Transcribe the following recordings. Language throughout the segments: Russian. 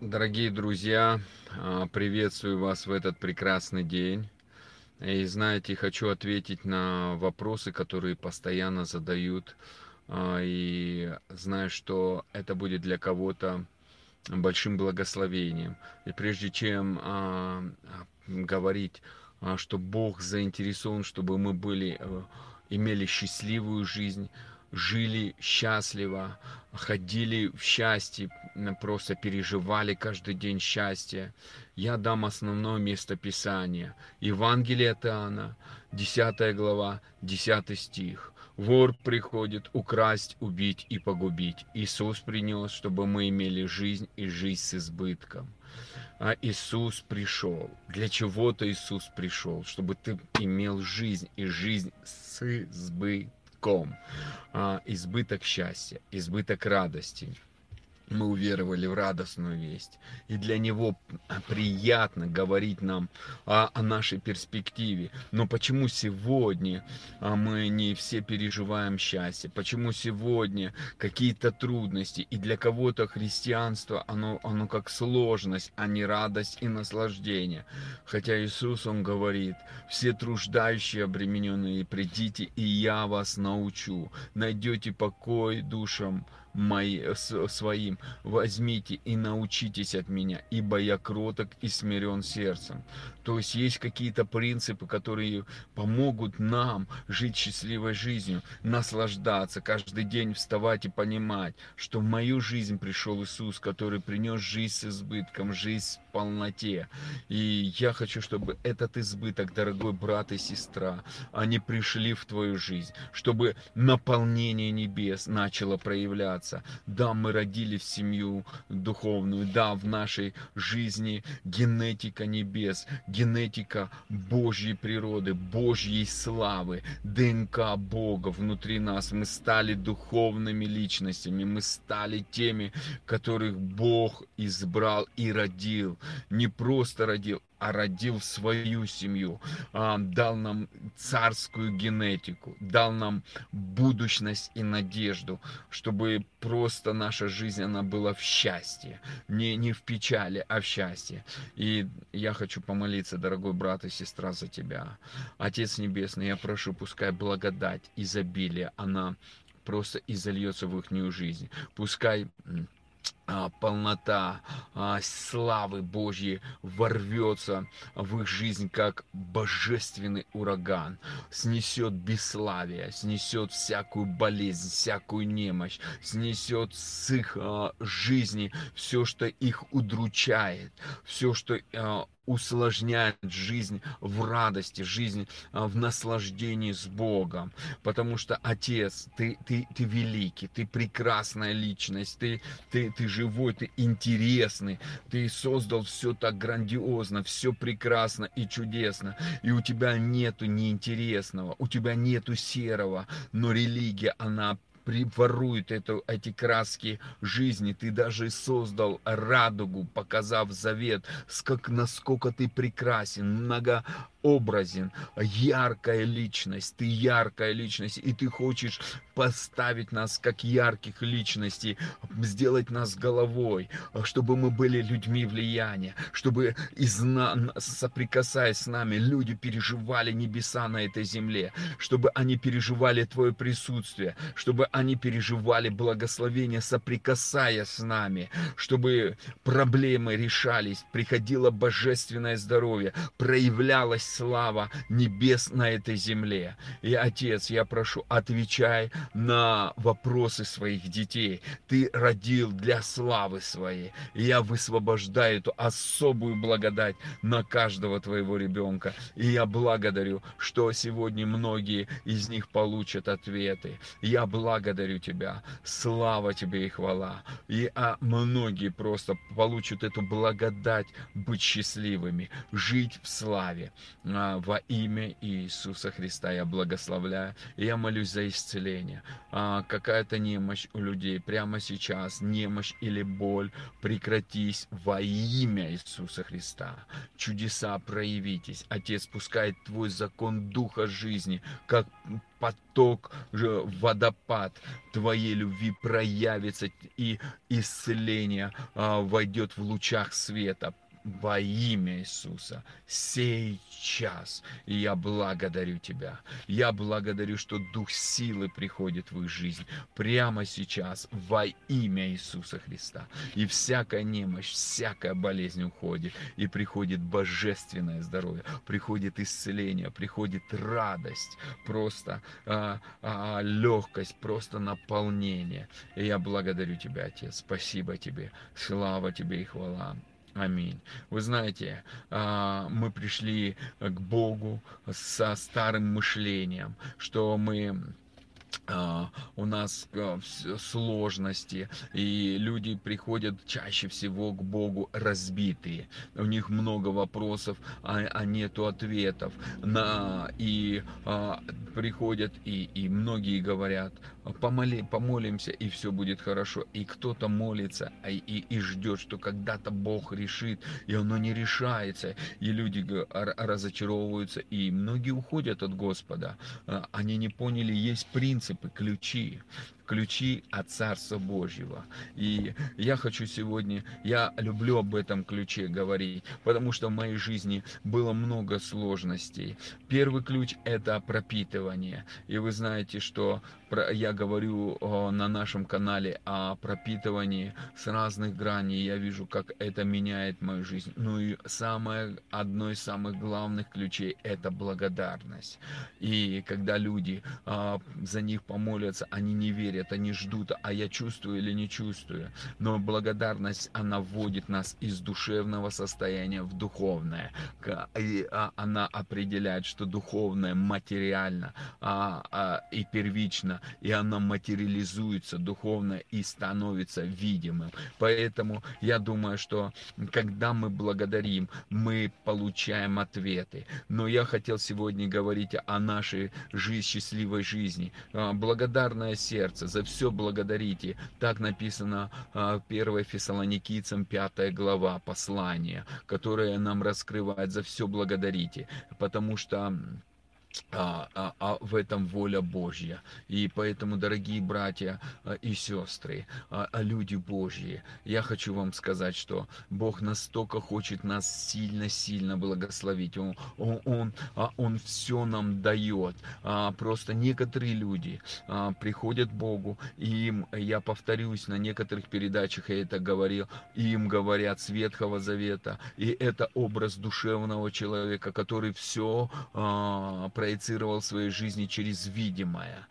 Дорогие друзья, а, приветствую вас в этот прекрасный день. И знаете, хочу ответить на вопросы, которые постоянно задают. А, и знаю, что это будет для кого-то большим благословением. И прежде чем а, говорить, что Бог заинтересован, чтобы мы были, э, имели счастливую жизнь, жили счастливо, ходили в счастье, просто переживали каждый день счастье. Я дам основное место Писания. Евангелие от Иоанна, 10 глава, 10 стих. Вор приходит украсть, убить и погубить. Иисус принес, чтобы мы имели жизнь и жизнь с избытком. А Иисус пришел. Для чего-то Иисус пришел, чтобы ты имел жизнь и жизнь с избытком избытком, а, избыток счастья, избыток радости. Мы уверовали в радостную весть. И для него приятно говорить нам о, о нашей перспективе. Но почему сегодня а, мы не все переживаем счастье? Почему сегодня какие-то трудности? И для кого-то христианство, оно, оно как сложность, а не радость и наслаждение. Хотя Иисус, Он говорит, все труждающие, обремененные, придите, и я вас научу. Найдете покой душам мои, своим, возьмите и научитесь от меня, ибо я кроток и смирен сердцем. То есть есть какие-то принципы, которые помогут нам жить счастливой жизнью, наслаждаться, каждый день вставать и понимать, что в мою жизнь пришел Иисус, который принес жизнь с избытком, жизнь в полноте. И я хочу, чтобы этот избыток, дорогой брат и сестра, они пришли в твою жизнь, чтобы наполнение небес начало проявляться. Да, мы родились в семью духовную, да, в нашей жизни генетика небес, Божьей природы, Божьей славы, ДНК Бога внутри нас. Мы стали духовными личностями, мы стали теми, которых Бог избрал и родил. Не просто родил, а родил свою семью, а, дал нам царскую генетику, дал нам будущность и надежду, чтобы просто наша жизнь, она была в счастье, не, не в печали, а в счастье. И я хочу помолиться, дорогой брат и сестра, за тебя. Отец Небесный, я прошу, пускай благодать, изобилие, она просто изольется в их жизнь. Пускай а, полнота а, славы Божьей ворвется в их жизнь, как божественный ураган, снесет бесславие, снесет всякую болезнь, всякую немощь, снесет с их а, жизни все, что их удручает, все, что усложняет жизнь в радости, жизнь в наслаждении с Богом. Потому что, Отец, ты, ты, ты великий, ты прекрасная личность, ты, ты, ты живой, ты интересный, ты создал все так грандиозно, все прекрасно и чудесно. И у тебя нету неинтересного, у тебя нету серого, но религия, она приворует эту, эти краски жизни. Ты даже создал радугу, показав завет, как, насколько ты прекрасен, много образен, яркая личность, ты яркая личность, и ты хочешь поставить нас как ярких личностей, сделать нас головой, чтобы мы были людьми влияния, чтобы из соприкасаясь с нами, люди переживали небеса на этой земле, чтобы они переживали Твое присутствие, чтобы они переживали благословение, соприкасаясь с нами, чтобы проблемы решались, приходило божественное здоровье, проявлялось слава небес на этой земле. И, Отец, я прошу, отвечай на вопросы своих детей. Ты родил для славы своей. И я высвобождаю эту особую благодать на каждого твоего ребенка. И я благодарю, что сегодня многие из них получат ответы. Я благодарю Тебя. Слава Тебе и хвала. И а многие просто получат эту благодать быть счастливыми, жить в славе. А, во имя Иисуса Христа я благословляю. Я молюсь за исцеление. А, какая-то немощь у людей прямо сейчас, немощь или боль, прекратись во имя Иисуса Христа. Чудеса проявитесь. Отец пускает Твой закон Духа жизни, как поток, водопад твоей любви проявится и исцеление а, войдет в лучах света во имя Иисуса сейчас. Я благодарю Тебя. Я благодарю, что Дух силы приходит в их жизнь прямо сейчас во имя Иисуса Христа. И всякая немощь, всякая болезнь уходит. И приходит божественное здоровье, приходит исцеление, приходит радость, просто а, а, легкость, просто наполнение. И я благодарю Тебя, Отец. Спасибо Тебе. Слава Тебе и хвала. Аминь. Вы знаете, а, мы пришли к Богу со старым мышлением, что мы а, у нас а, сложности, и люди приходят чаще всего к Богу разбитые. У них много вопросов, а, а нету ответов. На, и а, приходят, и, и многие говорят, помоли, помолимся, и все будет хорошо. И кто-то молится, и, и, и ждет, что когда-то Бог решит, и оно не решается. И люди разочаровываются, и многие уходят от Господа. Они не поняли, есть принцип принципы, ключи, ключи от Царства Божьего. И я хочу сегодня, я люблю об этом ключе говорить, потому что в моей жизни было много сложностей. Первый ключ – это пропитывание. И вы знаете, что я говорю на нашем канале о пропитывании с разных граней. Я вижу, как это меняет мою жизнь. Ну и самое, одно из самых главных ключей – это благодарность. И когда люди а, за них помолятся, они не верят верят, они ждут, а я чувствую или не чувствую. Но благодарность, она вводит нас из душевного состояния в духовное. И а, она определяет, что духовное материально а, а, и первично, и она материализуется духовно и становится видимым. Поэтому я думаю, что когда мы благодарим, мы получаем ответы. Но я хотел сегодня говорить о нашей жизни, счастливой жизни. Благодарное сердце, за все благодарите. Так написано 1 а, Фессалоникийцам 5 глава послания, которое нам раскрывает за все благодарите. Потому что а, а, а в этом воля Божья. И поэтому, дорогие братья а, и сестры, а, а люди Божьи, я хочу вам сказать, что Бог настолько хочет нас сильно-сильно благословить. Он, он, он, он все нам дает. Просто некоторые люди приходят к Богу, и им, я повторюсь, на некоторых передачах я это говорил, им говорят с Ветхого Завета, и это образ душевного человека, который все проецировал в своей жизни через видимое.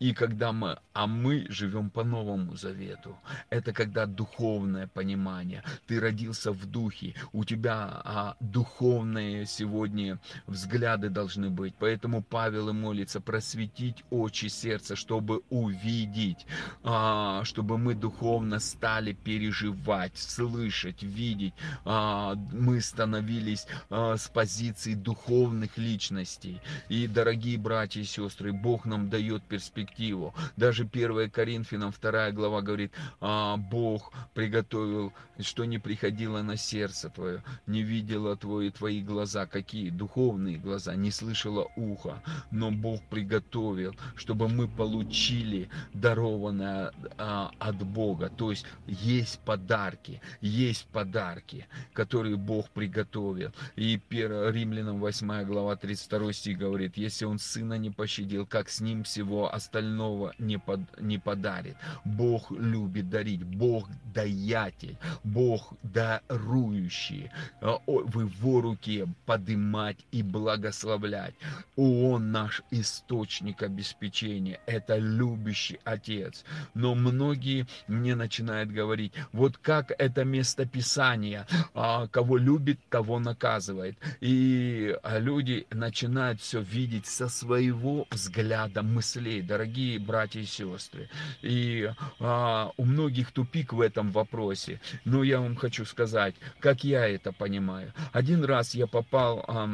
И когда мы, а мы живем по Новому Завету, это когда духовное понимание, ты родился в духе, у тебя а, духовные сегодня взгляды должны быть. Поэтому Павел и молится просветить очи сердца, чтобы увидеть, а, чтобы мы духовно стали переживать, слышать, видеть. А, мы становились а, с позиции духовных личностей. И, дорогие братья и сестры, Бог нам дает перспективу. Даже 1 Коринфянам 2 глава говорит, а, Бог приготовил, что не приходило на сердце твое, не видела твои, твои глаза, какие духовные глаза, не слышала ухо, но Бог приготовил, чтобы мы получили дарованное а, от Бога. То есть есть подарки, есть подарки, которые Бог приготовил. И 1 Римлянам 8 глава 32 стих говорит, говорит, если он сына не пощадил, как с ним всего остального не, под, не подарит. Бог любит дарить, Бог даятель, Бог дарующий. А, в его руке подымать и благословлять. Он наш источник обеспечения, это любящий Отец. Но многие мне начинают говорить, вот как это место Писания, а, кого любит, того наказывает. И а, люди начинают все видеть со своего взгляда мыслей, дорогие братья и сестры. И а, у многих тупик в этом вопросе. Но я вам хочу сказать, как я это понимаю. Один раз я попал а,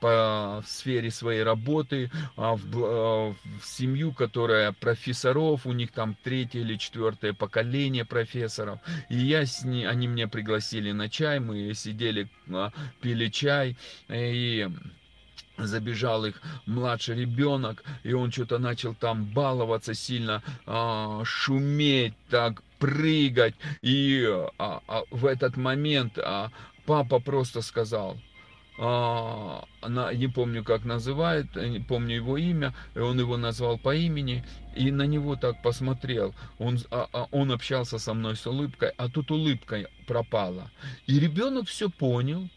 по сфере своей работы а, в, а, в семью, которая профессоров, у них там третье или четвертое поколение профессоров. И я с ней, они меня пригласили на чай, мы сидели, а, пили чай. И забежал их младший ребенок, и он что-то начал там баловаться сильно, а, шуметь, так прыгать. И а, а, в этот момент папа просто сказал, а, не помню как называет, не помню его имя, и он его назвал по имени, и на него так посмотрел. Он, он общался со мной с улыбкой, а тут улыбка пропала. И ребенок все понял,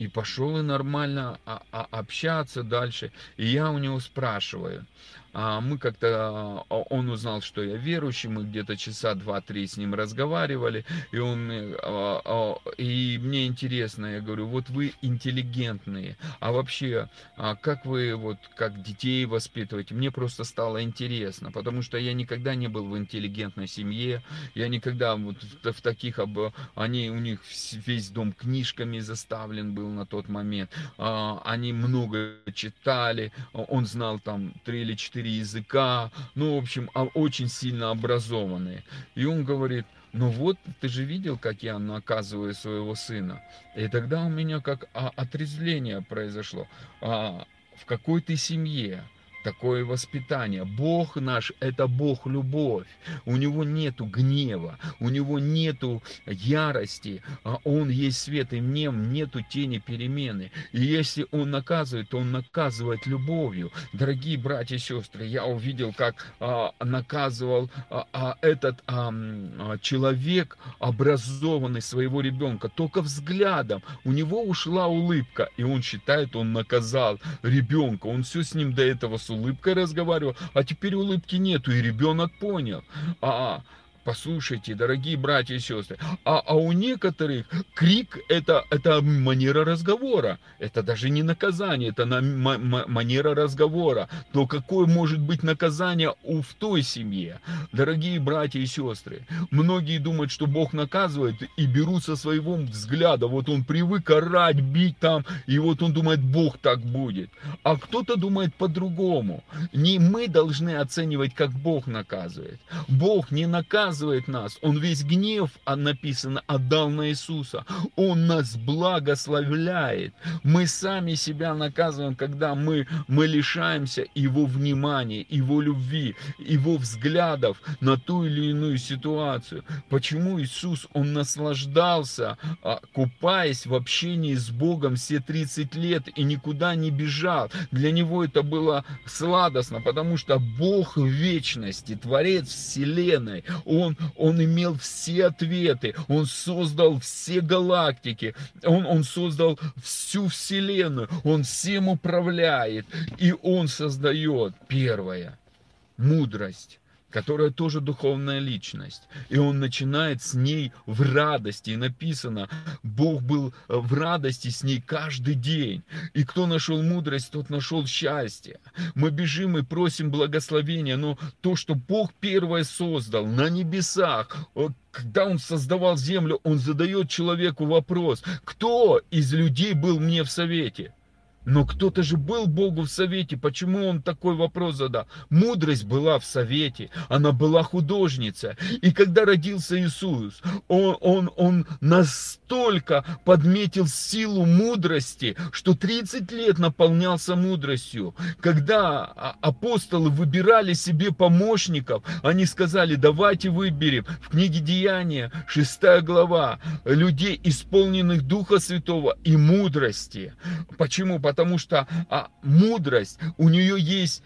и пошел и нормально а, а, общаться дальше. И я у него спрашиваю, мы как-то, а, он узнал, что я верующий, мы где-то часа два-три с ним разговаривали, и он, а, и мне интересно, я говорю, вот вы интеллигентные, а вообще, как вы вот, как детей воспитываете, мне просто стало интересно, потому что я никогда не был в интеллигентной семье, я никогда вот в таких, они, у них весь дом книжками заставлен был на тот момент, они много читали, он знал там три или четыре четыре языка, ну, в общем, а, очень сильно образованные. И он говорит, ну вот, ты же видел, как я наказываю своего сына. И тогда у меня как а, отрезвление произошло. А, в какой ты семье? Такое воспитание. Бог наш – это Бог любовь. У Него нету гнева, у Него нету ярости. А Он есть свет, и в нем нету тени перемены. И если Он наказывает, то Он наказывает любовью. Дорогие братья и сестры, я увидел, как а, наказывал а, а, этот а, человек, образованный своего ребенка, только взглядом. У него ушла улыбка, и он считает, он наказал ребенка. Он все с ним до этого улыбкой разговаривал, а теперь улыбки нету, и ребенок понял. А, Послушайте, дорогие братья и сестры, а, а у некоторых крик это, это манера разговора. Это даже не наказание, это на, манера разговора. То какое может быть наказание у, в той семье? Дорогие братья и сестры, многие думают, что Бог наказывает и берут со своего взгляда. Вот он привык орать, бить там, и вот он думает, Бог так будет. А кто-то думает по-другому. Не мы должны оценивать, как Бог наказывает. Бог не наказывает наказывает нас. Он весь гнев, а написано, отдал на Иисуса. Он нас благословляет. Мы сами себя наказываем, когда мы, мы лишаемся Его внимания, Его любви, Его взглядов на ту или иную ситуацию. Почему Иисус, Он наслаждался, а, купаясь в общении с Богом все 30 лет и никуда не бежал. Для Него это было сладостно, потому что Бог вечности, Творец Вселенной, он имел все ответы, он создал все галактики, он, он создал всю Вселенную, он всем управляет, и он создает первое, мудрость которая тоже духовная личность. И он начинает с ней в радости. И написано, Бог был в радости с ней каждый день. И кто нашел мудрость, тот нашел счастье. Мы бежим и просим благословения, но то, что Бог первое создал на небесах, когда он создавал землю, он задает человеку вопрос, кто из людей был мне в совете? Но кто-то же был Богу в совете. Почему он такой вопрос задал? Мудрость была в совете. Она была художница. И когда родился Иисус, он, он, он настолько подметил силу мудрости, что 30 лет наполнялся мудростью. Когда апостолы выбирали себе помощников, они сказали, давайте выберем в книге Деяния, 6 глава, людей, исполненных Духа Святого и мудрости. Почему? Потому что а, мудрость, у нее есть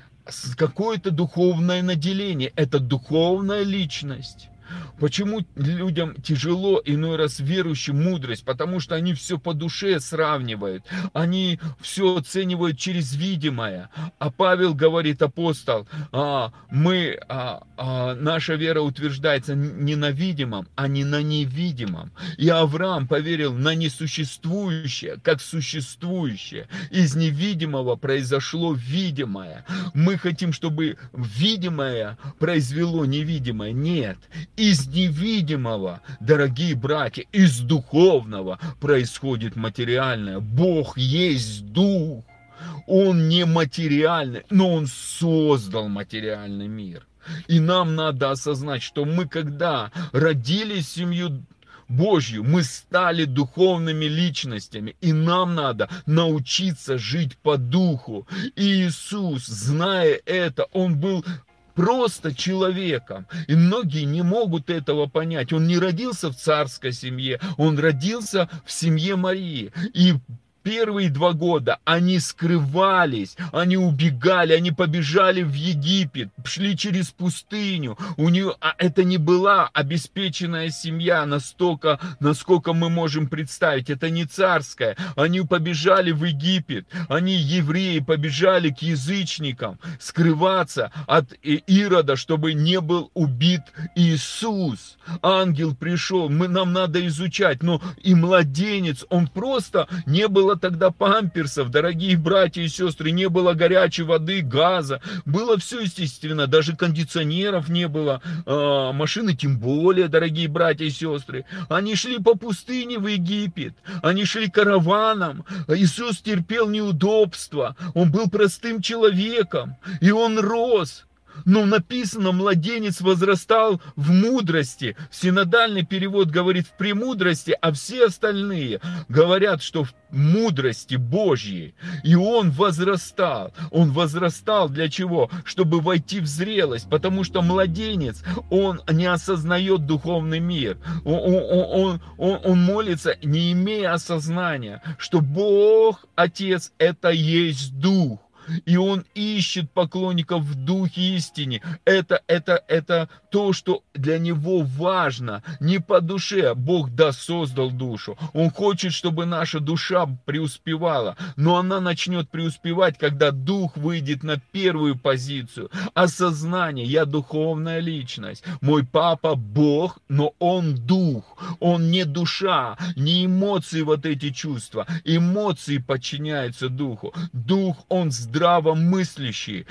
какое-то духовное наделение, это духовная личность. Почему людям тяжело иной раз верующим мудрость? Потому что они все по душе сравнивают. Они все оценивают через видимое. А Павел говорит, апостол, а, мы, а, а, наша вера утверждается не на видимом, а не на невидимом. И Авраам поверил на несуществующее, как существующее. Из невидимого произошло видимое. Мы хотим, чтобы видимое произвело невидимое. Нет. Из невидимого, дорогие братья, из духовного происходит материальное. Бог есть дух. Он не материальный, но он создал материальный мир. И нам надо осознать, что мы когда родились семью Божью, мы стали духовными личностями, и нам надо научиться жить по духу. И Иисус, зная это, Он был просто человеком. И многие не могут этого понять. Он не родился в царской семье, он родился в семье Марии. И первые два года они скрывались, они убегали, они побежали в Египет, шли через пустыню. У нее, а это не была обеспеченная семья настолько, насколько мы можем представить. Это не царская. Они побежали в Египет. Они, евреи, побежали к язычникам скрываться от Ирода, чтобы не был убит Иисус. Ангел пришел, мы, нам надо изучать. Но и младенец, он просто не был было тогда памперсов, дорогие братья и сестры, не было горячей воды, газа, было все естественно, даже кондиционеров не было, э, машины тем более, дорогие братья и сестры. Они шли по пустыне в Египет, они шли караваном, Иисус терпел неудобства, Он был простым человеком, и Он рос. Но написано, младенец возрастал в мудрости. Синодальный перевод говорит в премудрости, а все остальные говорят, что в мудрости Божьей. И он возрастал. Он возрастал для чего? Чтобы войти в зрелость. Потому что младенец, он не осознает духовный мир. Он, он, он, он, он молится, не имея осознания, что Бог, Отец, это есть Дух и он ищет поклонников в духе истине. Это, это, это то, что для него важно, не по душе. Бог да создал душу. Он хочет, чтобы наша душа преуспевала, но она начнет преуспевать, когда дух выйдет на первую позицию. Осознание, я духовная личность. Мой папа Бог, но он дух. Он не душа, не эмоции вот эти чувства. Эмоции подчиняются духу. Дух, он здоровый здравомыслящие.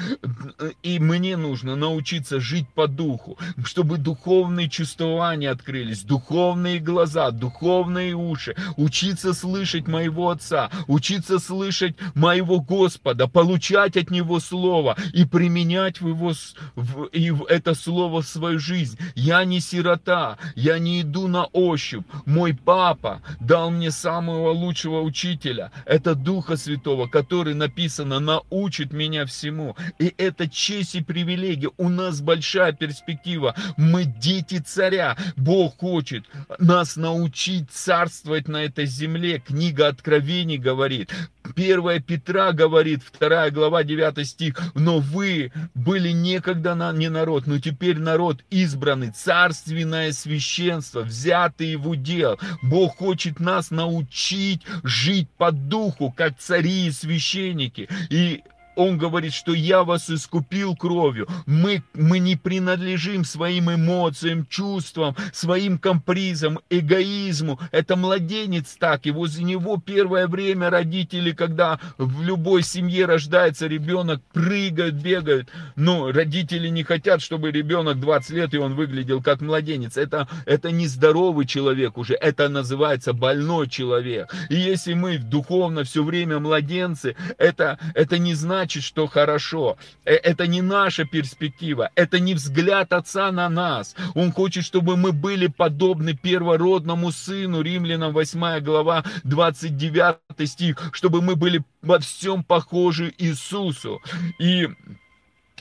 И мне нужно научиться жить по духу, чтобы духовные чувствования открылись, духовные глаза, духовные уши, учиться слышать моего Отца, учиться слышать моего Господа, получать от Него Слово и применять в его, в, и в это Слово в свою жизнь. Я не сирота, я не иду на ощупь. Мой папа дал мне самого лучшего учителя. Это Духа Святого, который написано на учит меня всему. И это честь и привилегия. У нас большая перспектива. Мы дети царя. Бог хочет нас научить царствовать на этой земле. Книга Откровений говорит. Первая Петра говорит, вторая глава, 9 стих, но вы были некогда на, не народ, но теперь народ избранный, царственное священство, взятый в удел. Бог хочет нас научить жить по духу, как цари и священники. И он говорит, что я вас искупил кровью. Мы, мы не принадлежим своим эмоциям, чувствам, своим капризам, эгоизму. Это младенец так, и возле него первое время родители, когда в любой семье рождается ребенок, прыгают, бегают. Но родители не хотят, чтобы ребенок 20 лет, и он выглядел как младенец. Это, это не здоровый человек уже, это называется больной человек. И если мы духовно все время младенцы, это, это не значит, значит, что хорошо. Э, это не наша перспектива, это не взгляд Отца на нас. Он хочет, чтобы мы были подобны первородному сыну, Римлянам 8 глава 29 стих, чтобы мы были во всем похожи Иисусу. И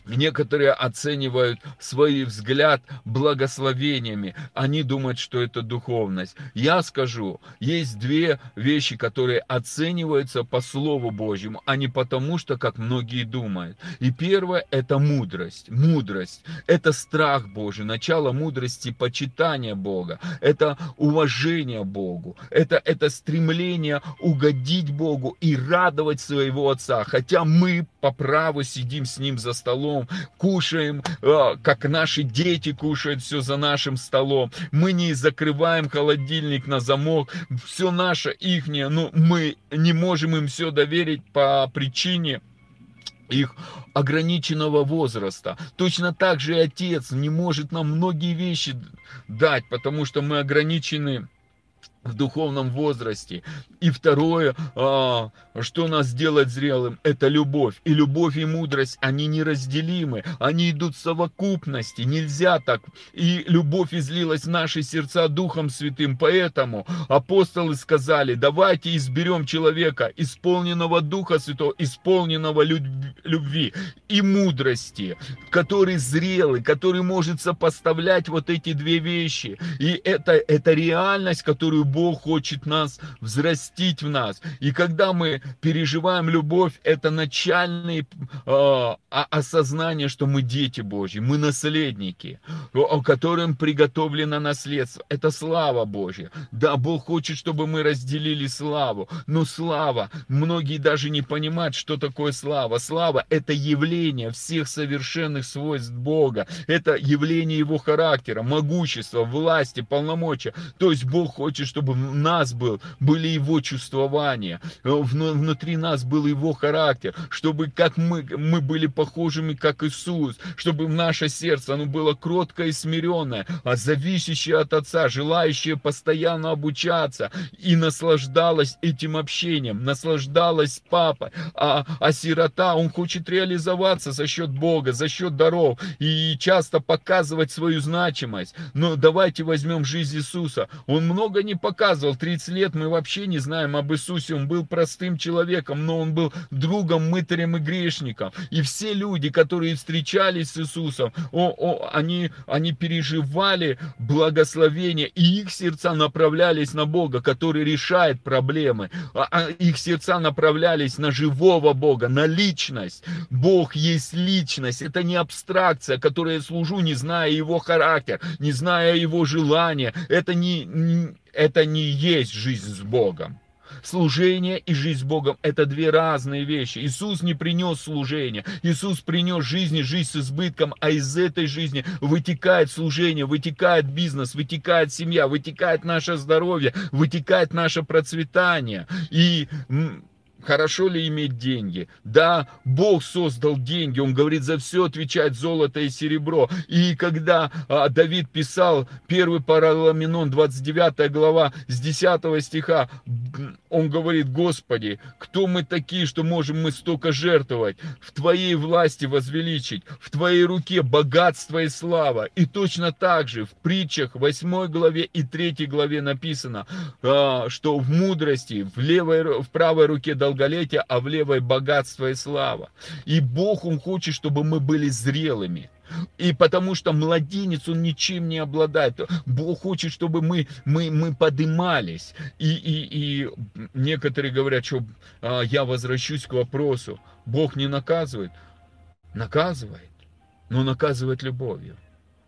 Некоторые оценивают свой взгляд благословениями. Они думают, что это духовность. Я скажу, есть две вещи, которые оцениваются по Слову Божьему, а не потому, что, как многие думают. И первое – это мудрость. Мудрость – это страх Божий, начало мудрости – почитание Бога. Это уважение Богу. Это, это стремление угодить Богу и радовать своего Отца. Хотя мы по праву сидим с Ним за столом, столом, кушаем, а, как наши дети кушают все за нашим столом. Мы не закрываем холодильник на замок, все наше, ихнее, но мы не можем им все доверить по причине их ограниченного возраста. Точно так же и отец не может нам многие вещи дать, потому что мы ограничены в духовном возрасте. И второе, а, что нас делает зрелым, это любовь. И любовь и мудрость, они неразделимы, они идут в совокупности, нельзя так. И любовь излилась в наши сердца Духом Святым, поэтому апостолы сказали, давайте изберем человека, исполненного Духа Святого, исполненного любви и мудрости, который зрелый, который может сопоставлять вот эти две вещи. И это, это реальность, которую Бог хочет нас взрастить в нас. И когда мы переживаем любовь, это начальное э, осознание, что мы дети Божьи, мы наследники, которым приготовлено наследство. Это слава Божья. Да, Бог хочет, чтобы мы разделили славу. Но слава, многие даже не понимают, что такое слава. Слава – это явление всех совершенных свойств Бога. Это явление Его характера, могущества, власти, полномочия. То есть Бог хочет, чтобы чтобы в нас был, были его чувствования, э, внутри нас был его характер, чтобы как мы, мы были похожими, как Иисус, чтобы наше сердце, оно было кроткое и смиренное, а зависящее от Отца, желающее постоянно обучаться и наслаждалось этим общением, наслаждалась папой, а, а сирота, он хочет реализоваться за счет Бога, за счет даров и часто показывать свою значимость. Но давайте возьмем жизнь Иисуса. Он много не показывал, показывал 30 лет, мы вообще не знаем об Иисусе, он был простым человеком, но он был другом, мытарем и грешником. И все люди, которые встречались с Иисусом, о, о, они, они переживали благословение, и их сердца направлялись на Бога, который решает проблемы. А, а их сердца направлялись на живого Бога, на личность. Бог есть личность, это не абстракция, которой я служу, не зная его характер, не зная его желания. Это не, это не есть жизнь с Богом. Служение и жизнь с Богом – это две разные вещи. Иисус не принес служение. Иисус принес жизнь и жизнь с избытком, а из этой жизни вытекает служение, вытекает бизнес, вытекает семья, вытекает наше здоровье, вытекает наше процветание. И Хорошо ли иметь деньги? Да, Бог создал деньги, Он говорит, за все отвечать золото и серебро. И когда а, Давид писал первый Параламенон, 29 глава, с 10 стиха, он говорит, Господи, кто мы такие, что можем мы столько жертвовать? В Твоей власти возвеличить, в Твоей руке богатство и слава. И точно так же в притчах 8 главе и 3 главе написано, а, что в мудрости, в, левой, в правой руке дал долголетие, а в левой богатство и слава. И Бог, Он хочет, чтобы мы были зрелыми. И потому что младенец, он ничем не обладает. Бог хочет, чтобы мы, мы, мы подымались. И, и, и некоторые говорят, что а, я возвращусь к вопросу. Бог не наказывает. Наказывает, но наказывает любовью.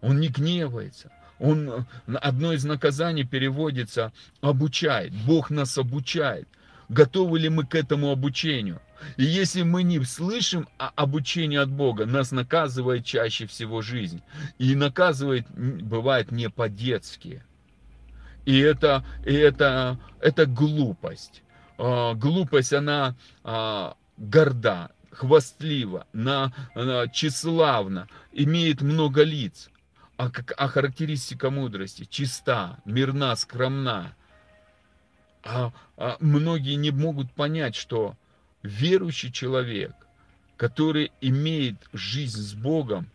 Он не гневается. Он, одно из наказаний переводится обучает. Бог нас обучает готовы ли мы к этому обучению. И если мы не слышим обучение от Бога, нас наказывает чаще всего жизнь. И наказывает, бывает, не по-детски. И это, и это, это глупость. А, глупость, она а, горда, хвастлива, на, на, тщеславна, имеет много лиц. А, как, а характеристика мудрости чиста, мирна, скромна, многие не могут понять, что верующий человек, который имеет жизнь с Богом,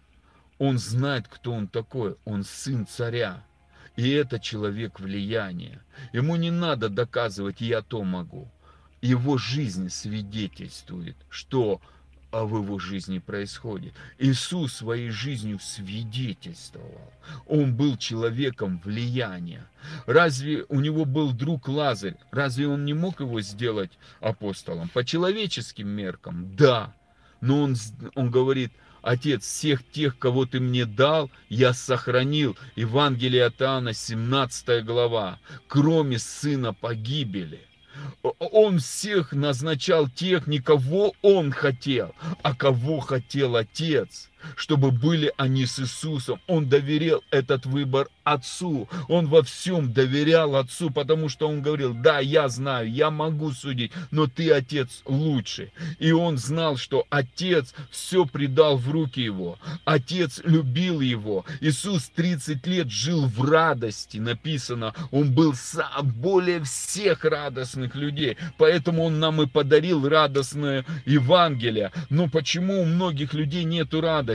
он знает, кто он такой. Он сын царя. И это человек влияния. Ему не надо доказывать, я то могу. Его жизнь свидетельствует, что а в его жизни происходит. Иисус своей жизнью свидетельствовал. Он был человеком влияния. Разве у него был друг Лазарь? Разве он не мог его сделать апостолом? По человеческим меркам? Да. Но он, он говорит, Отец, всех тех, кого ты мне дал, я сохранил. Евангелие от Иоанна, 17 глава. Кроме сына погибели. Он всех назначал тех, не кого он хотел, а кого хотел Отец. Чтобы были они с Иисусом. Он доверил этот выбор Отцу. Он во всем доверял Отцу, потому что он говорил, да, я знаю, я могу судить, но ты, Отец, лучше. И он знал, что Отец все предал в руки его. Отец любил его. Иисус 30 лет жил в радости, написано. Он был более всех радостных людей. Поэтому он нам и подарил радостное Евангелие. Но почему у многих людей нету радости?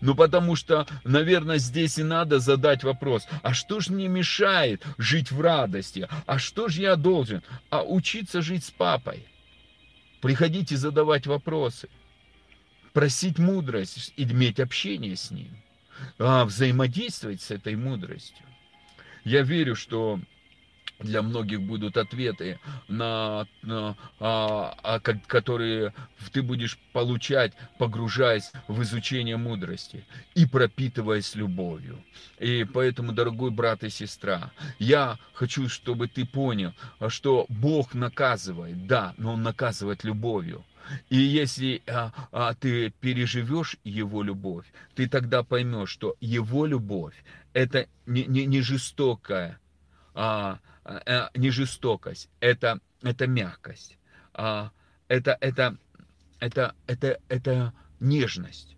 Ну, потому что, наверное, здесь и надо задать вопрос а что ж мне мешает жить в радости? А что же я должен? А учиться жить с папой. Приходите задавать вопросы. Просить мудрость, иметь общение с ним. А взаимодействовать с этой мудростью. Я верю, что для многих будут ответы, на, на, а, а, которые ты будешь получать, погружаясь в изучение мудрости и пропитываясь любовью. И поэтому, дорогой брат и сестра, я хочу, чтобы ты понял, что Бог наказывает, да, но Он наказывает любовью. И если а, а, ты переживешь его любовь, ты тогда поймешь, что его любовь это не, не, не жестокая, а, не жестокость, это, это мягкость, а, это, это, это, это, это нежность.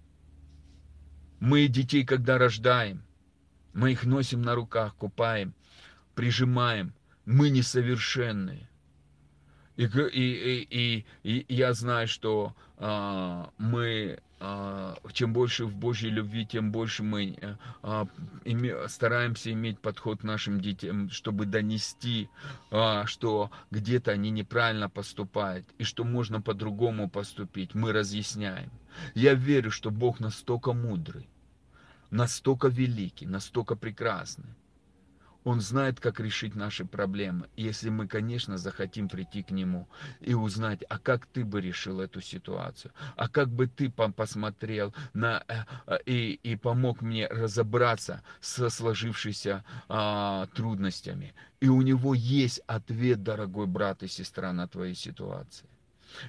Мы детей, когда рождаем, мы их носим на руках, купаем, прижимаем. Мы несовершенные. И, и, и, и, и я знаю, что а, мы а, чем больше в Божьей любви, тем больше мы э, а, стараемся иметь подход к нашим детям, чтобы донести, а, что где-то они неправильно поступают и что можно по-другому поступить. Мы разъясняем. Я верю, что Бог настолько мудрый, настолько великий, настолько прекрасный, он знает, как решить наши проблемы. Если мы, конечно, захотим прийти к Нему и узнать, а как ты бы решил эту ситуацию, а как бы ты посмотрел на э, э, и, и помог мне разобраться со сложившимися а, трудностями. И у него есть ответ, дорогой брат и сестра, на твои ситуации.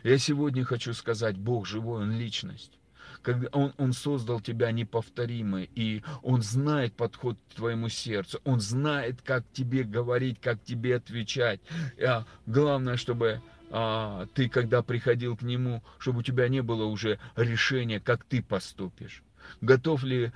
Я сегодня хочу сказать, Бог живой, Он личность когда он, он создал тебя неповторимый, и Он знает подход к твоему сердцу, Он знает, как тебе говорить, как тебе отвечать. А, главное, чтобы а, ты, когда приходил к Нему, чтобы у тебя не было уже решения, как ты поступишь. Готов ли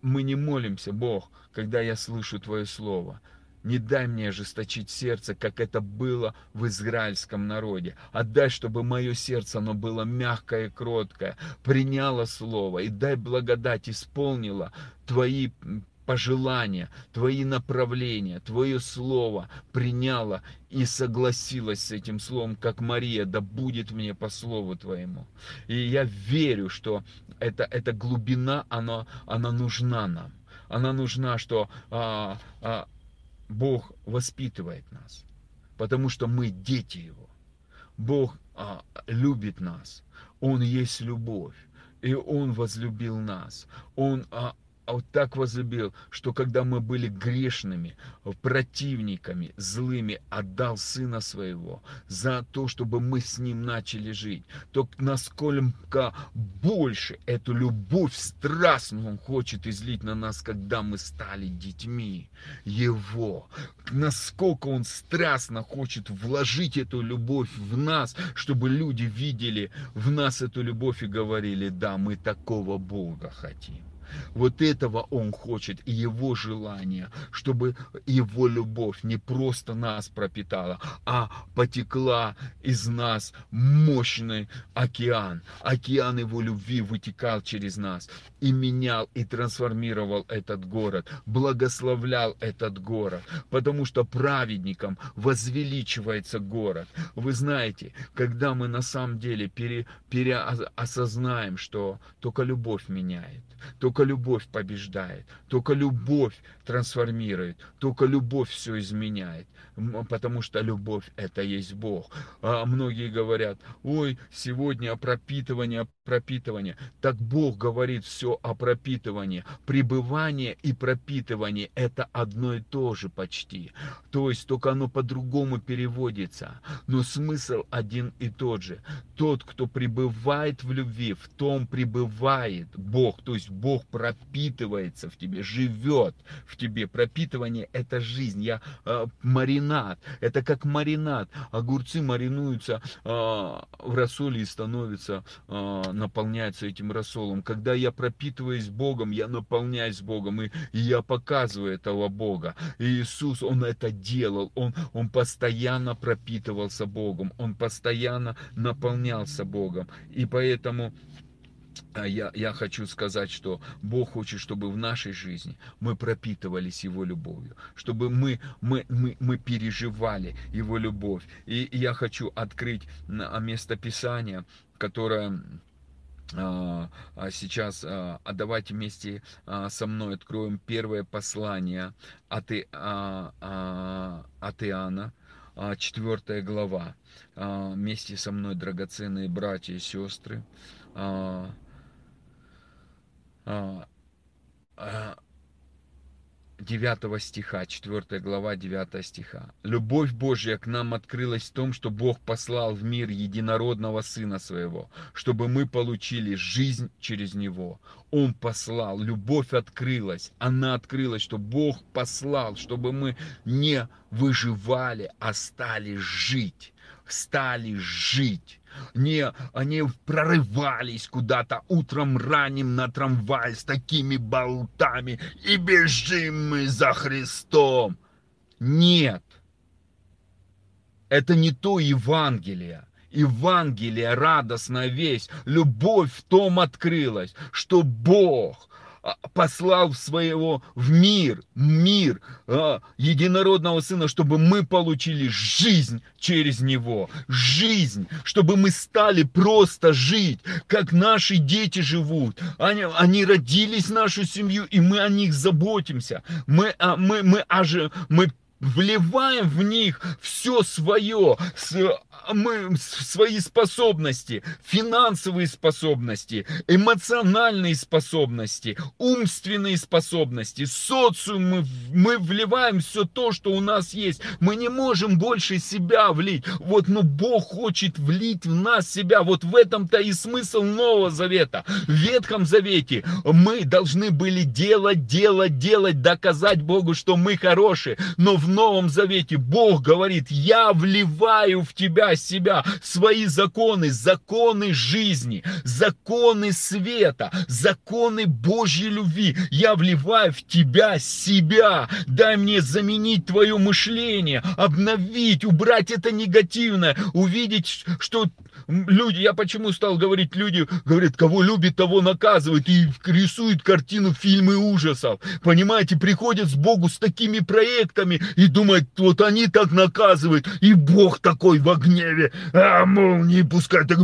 мы не молимся, Бог, когда я слышу Твое Слово? Не дай мне ожесточить сердце, как это было в израильском народе. Отдай, чтобы мое сердце, оно было мягкое и кроткое, приняло слово. И дай благодать, исполнила твои пожелания, твои направления, твое слово приняла и согласилась с этим словом, как Мария, да будет мне по слову твоему. И я верю, что эта, эта глубина, она, она нужна нам. Она нужна, что а, а, Бог воспитывает нас, потому что мы дети Его. Бог а, любит нас, Он есть любовь, и Он возлюбил нас. Он а, а вот так возлюбил, что когда мы были грешными, противниками, злыми, отдал Сына Своего за то, чтобы мы с Ним начали жить. То насколько больше эту любовь страстную Он хочет излить на нас, когда мы стали детьми Его. Насколько Он страстно хочет вложить эту любовь в нас, чтобы люди видели в нас эту любовь и говорили, да, мы такого Бога хотим. Вот этого он хочет, и его желание, чтобы его любовь не просто нас пропитала, а потекла из нас мощный океан. Океан его любви вытекал через нас и менял и трансформировал этот город, благословлял этот город, потому что праведникам возвеличивается город. Вы знаете, когда мы на самом деле пере, переосознаем, что только любовь меняет, только только любовь побеждает, только любовь трансформирует, только любовь все изменяет, потому что любовь это есть Бог. А многие говорят, ой, сегодня пропитывание, пропитывание. Так Бог говорит все о пропитывании. Пребывание и пропитывание это одно и то же почти. То есть только оно по-другому переводится. Но смысл один и тот же. Тот, кто пребывает в любви, в том пребывает Бог. То есть Бог пропитывается в тебе, живет в тебе. Пропитывание это жизнь. Я э, маринад. Это как маринад. Огурцы маринуются э, в рассоле и становятся э, наполняется этим рассолом. Когда я пропитываюсь Богом, я наполняюсь Богом, и, и я показываю этого Бога. И Иисус, Он это делал, Он, он постоянно пропитывался Богом, Он постоянно наполнялся Богом. И поэтому я, я хочу сказать, что Бог хочет, чтобы в нашей жизни мы пропитывались Его любовью, чтобы мы, мы, мы, мы переживали Его любовь. И я хочу открыть местописание, которое а, а сейчас а, а давайте вместе со мной откроем первое послание от, от Иоанна, 4 глава. Вместе со мной, драгоценные братья и сестры. 9 стиха, 4 глава 9 стиха. Любовь Божья к нам открылась в том, что Бог послал в мир единородного Сына Своего, чтобы мы получили жизнь через Него. Он послал, любовь открылась, она открылась, что Бог послал, чтобы мы не выживали, а стали жить, стали жить не, они прорывались куда-то утром ранним на трамвай с такими болтами и бежим мы за Христом. Нет. Это не то Евангелие. Евангелие, радостная весть, любовь в том открылась, что Бог послал своего в мир, мир а, единородного Сына, чтобы мы получили жизнь через Него. Жизнь, чтобы мы стали просто жить, как наши дети живут. Они, они родились в нашу семью, и мы о них заботимся. Мы, а, мы, мы, аж, мы вливаем в них все свое, мы свои способности, финансовые способности, эмоциональные способности, умственные способности, социум мы, мы вливаем все то, что у нас есть. Мы не можем больше себя влить. Вот, но Бог хочет влить в нас себя. Вот в этом-то и смысл Нового Завета. В Ветхом Завете мы должны были делать, делать, делать, доказать Богу, что мы хорошие. Но в Новом Завете Бог говорит, я вливаю в тебя себя свои законы, законы жизни, законы света, законы Божьей любви. Я вливаю в тебя себя. Дай мне заменить твое мышление, обновить, убрать это негативное, увидеть, что люди, я почему стал говорить, люди говорят, кого любит, того наказывают, и рисуют картину фильмы ужасов. Понимаете, приходят с Богу с такими проектами и думают, вот они так наказывают, и Бог такой в гневе, а молнии пускай так,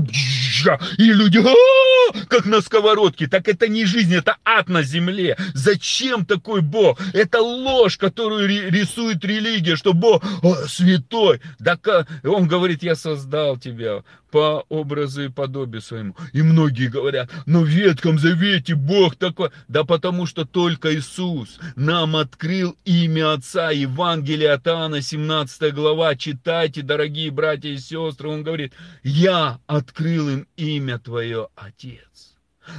и люди, «А, как на сковородке, так это не жизнь, это ад на земле. Зачем такой Бог? Это ложь, которую рисует религия, что Бог святой. Да он говорит, я создал тебя по образу и подобию своему. И многие говорят, но в Ветхом Завете Бог такой. Да потому что только Иисус нам открыл имя Отца. Евангелие от Иоанна, 17 глава. Читайте, дорогие братья и сестры. Он говорит, я открыл им имя Твое, Отец.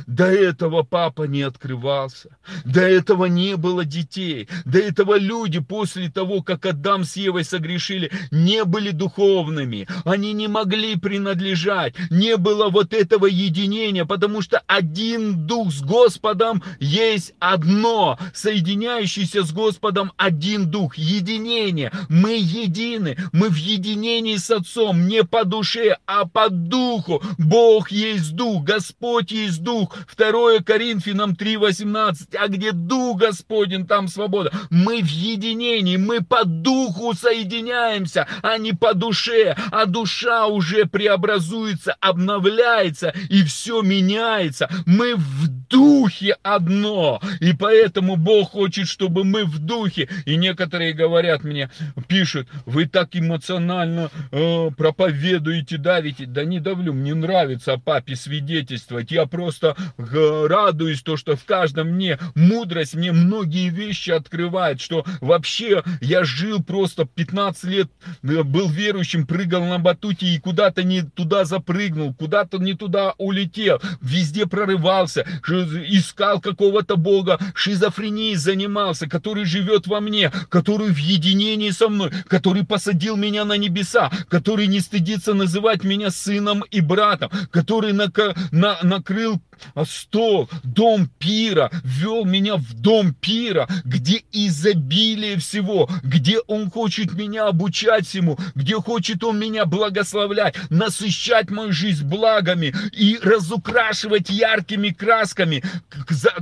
До этого папа не открывался, до этого не было детей, до этого люди после того, как Адам с Евой согрешили, не были духовными, они не могли принадлежать, не было вот этого единения, потому что один дух с Господом есть одно, соединяющийся с Господом один дух, единение, мы едины, мы в единении с Отцом, не по душе, а по духу, Бог есть дух, Господь есть дух, дух. 2 Коринфянам 3.18. А где дух Господень, там свобода. Мы в единении, мы по духу соединяемся, а не по душе. А душа уже преобразуется, обновляется, и все меняется. Мы в духе одно. И поэтому Бог хочет, чтобы мы в духе. И некоторые говорят мне, пишут, вы так эмоционально э, проповедуете, давите. Да не давлю, мне нравится папе свидетельствовать. Я просто э, радуюсь, то, что в каждом мне мудрость, мне многие вещи открывает, что вообще я жил просто 15 лет, э, был верующим, прыгал на батуте и куда-то не туда запрыгнул, куда-то не туда улетел, везде прорывался, искал какого-то Бога, шизофренией занимался, который живет во мне, который в единении со мной, который посадил меня на небеса, который не стыдится называть меня сыном и братом, который на, на, накрыл стол, дом пира, вел меня в дом пира, где изобилие всего, где он хочет меня обучать всему, где хочет он меня благословлять, насыщать мою жизнь благами и разукрашивать яркими красками,